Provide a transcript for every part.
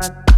Thank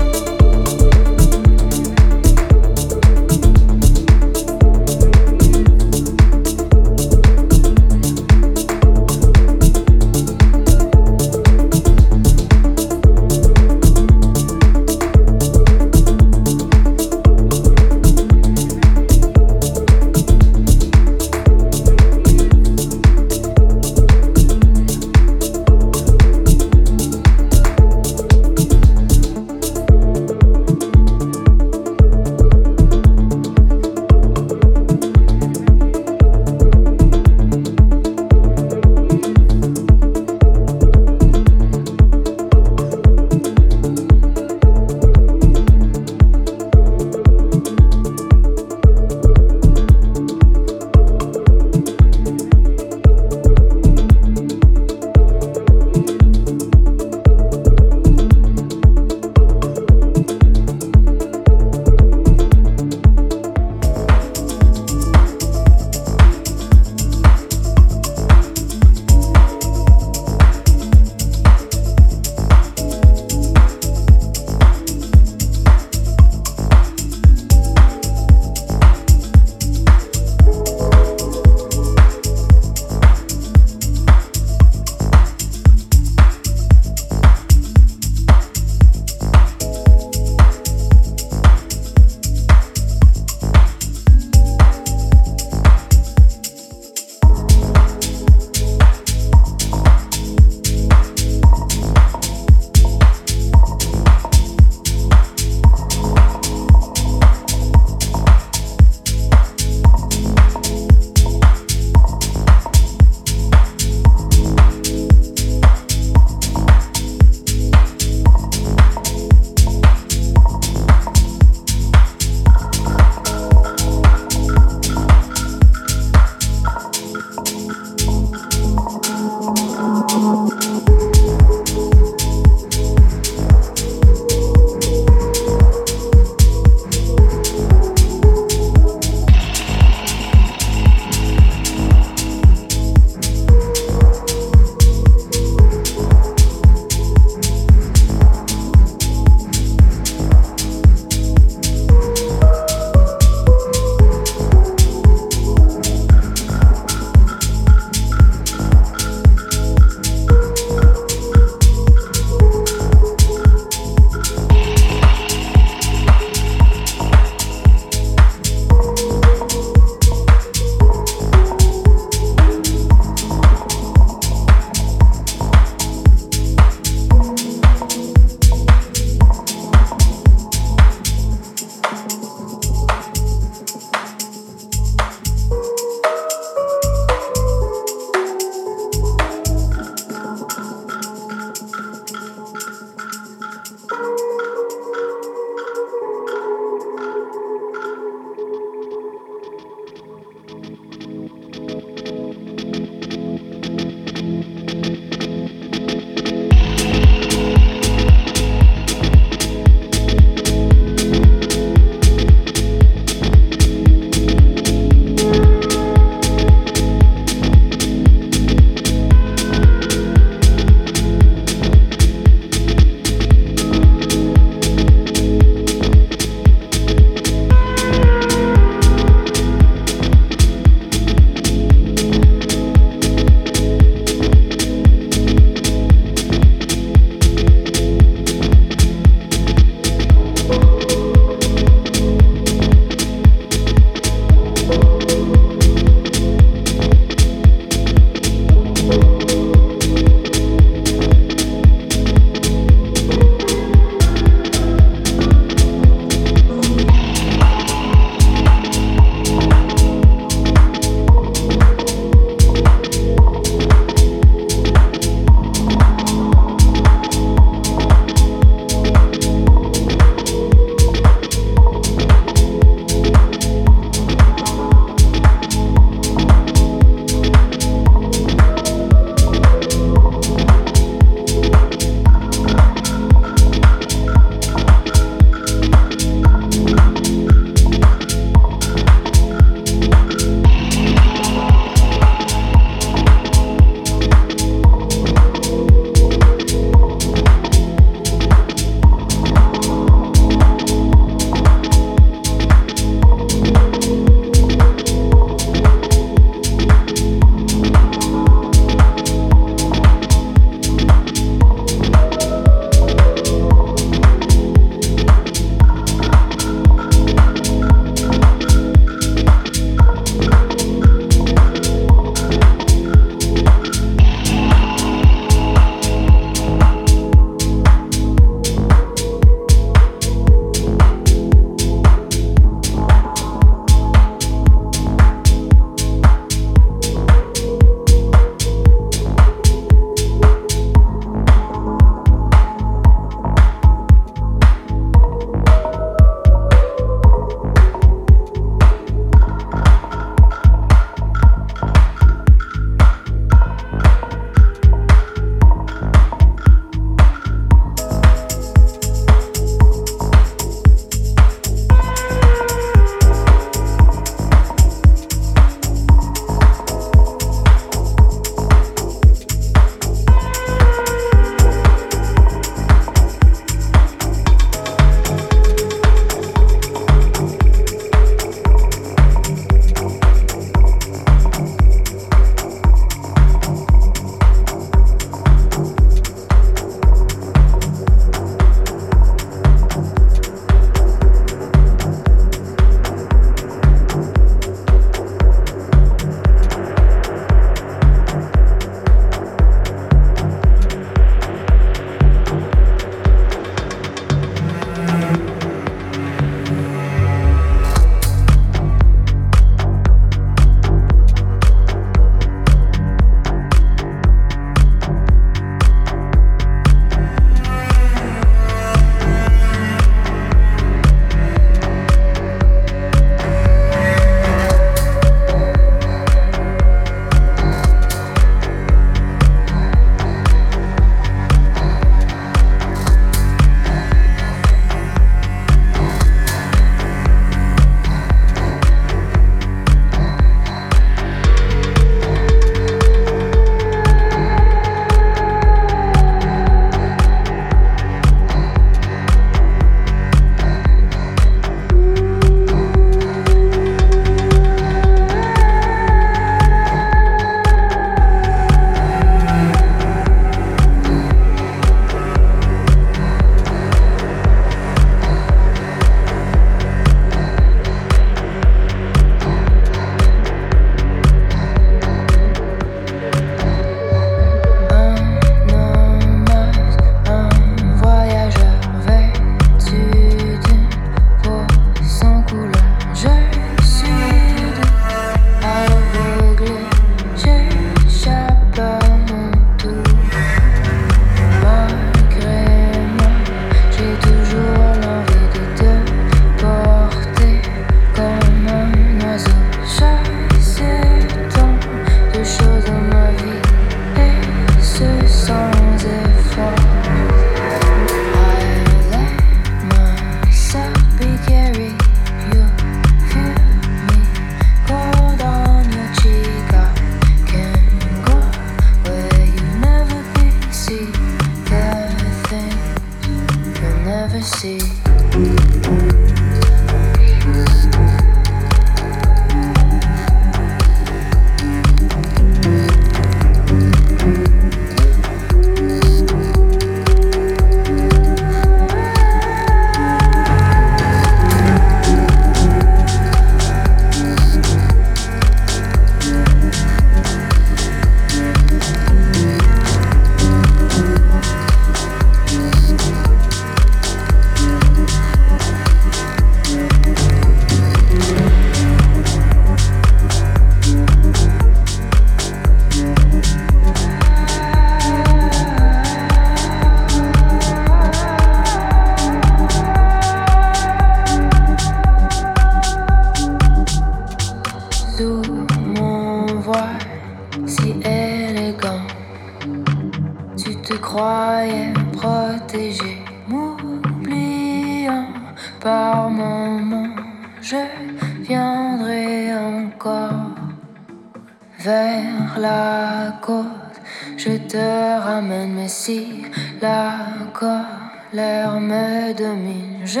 L'air me domine, je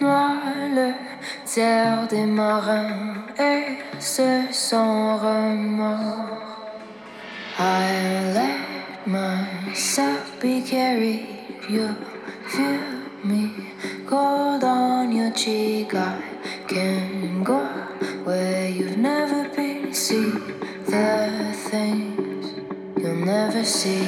noie le tiers des marins et ce sans remords. I let myself be carried, you feel me, gold on your cheek. I can go where you've never been, see the things you'll never see.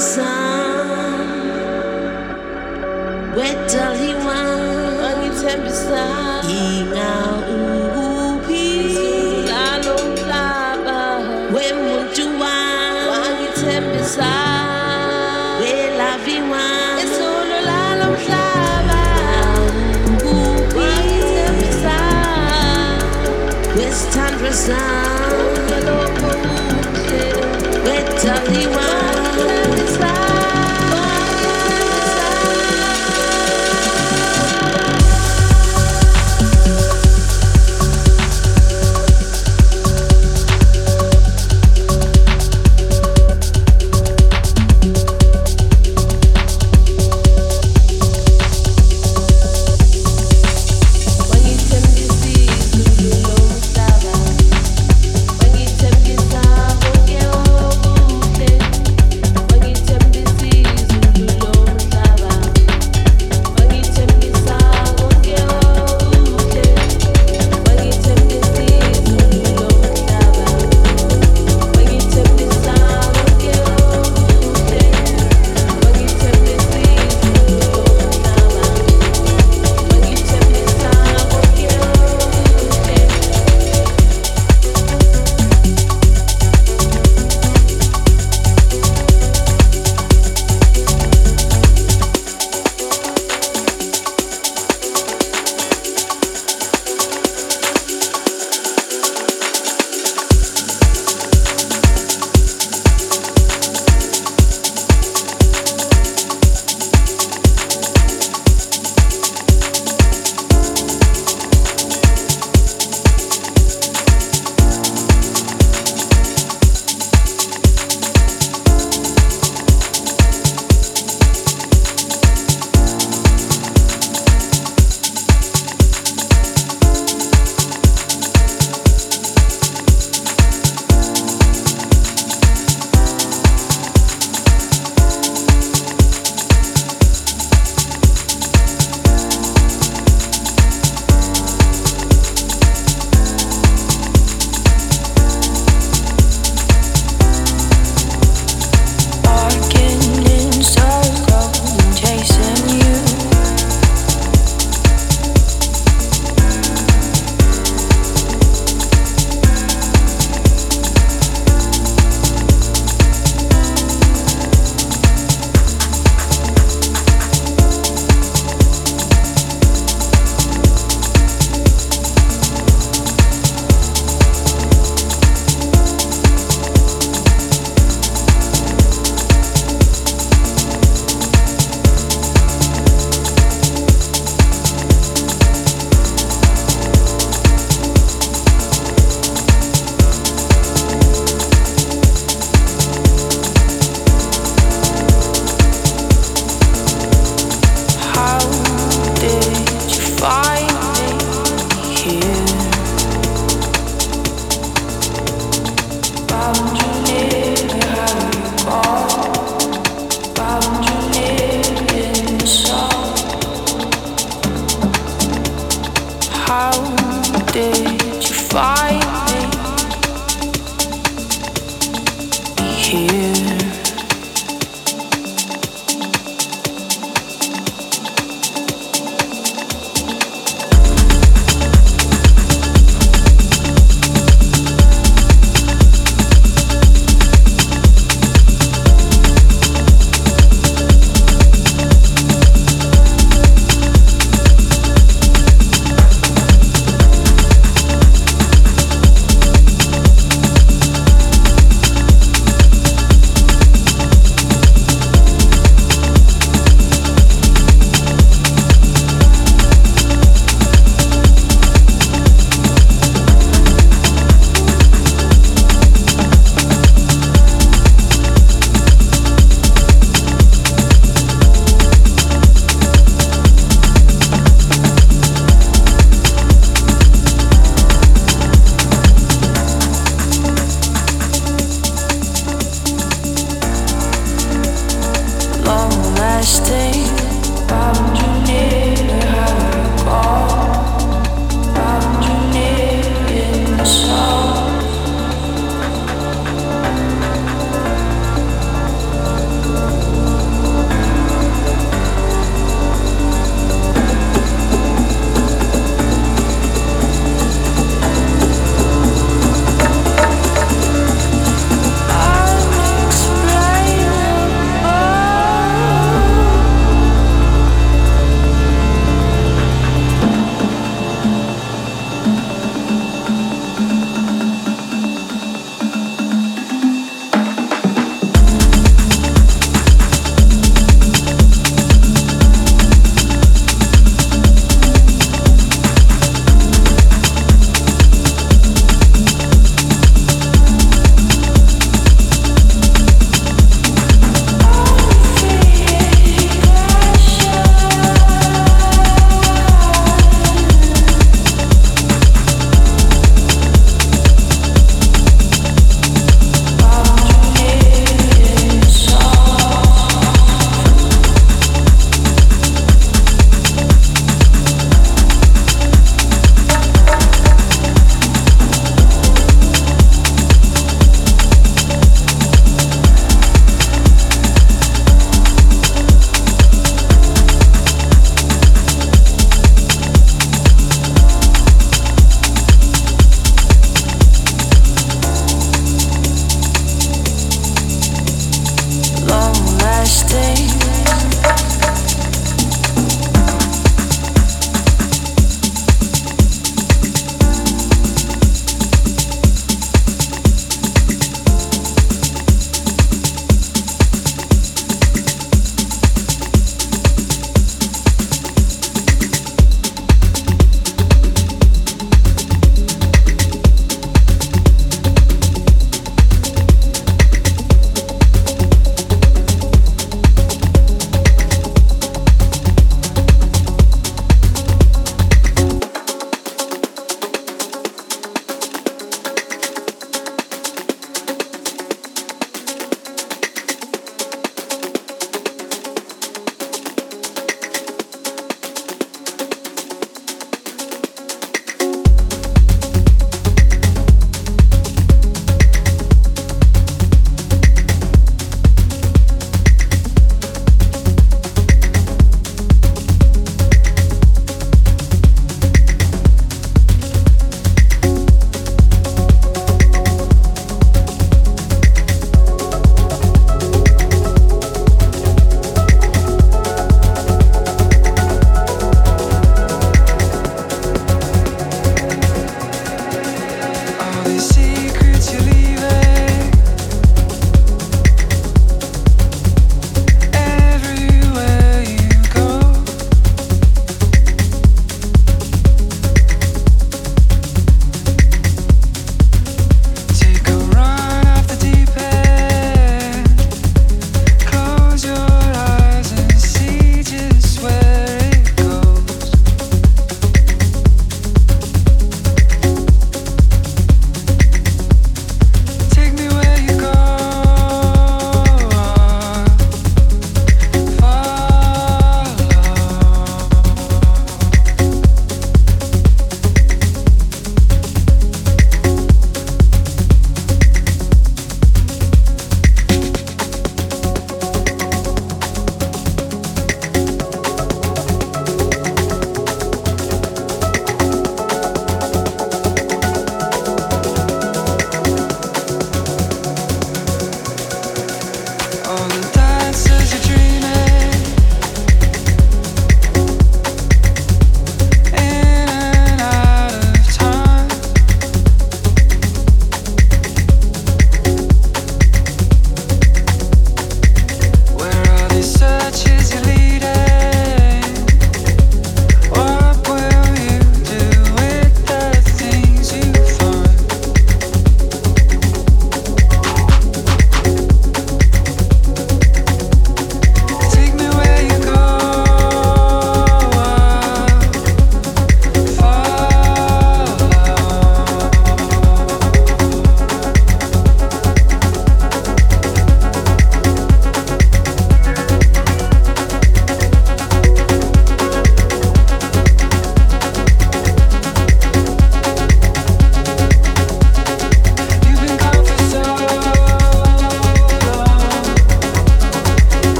besar Wedal hilang Angin sen besar Ingau ubi Selalu laba Wemun juang Angin sen besar Wela viwan Esolo lalam laba Ubi Angin sen besar Westan besar you.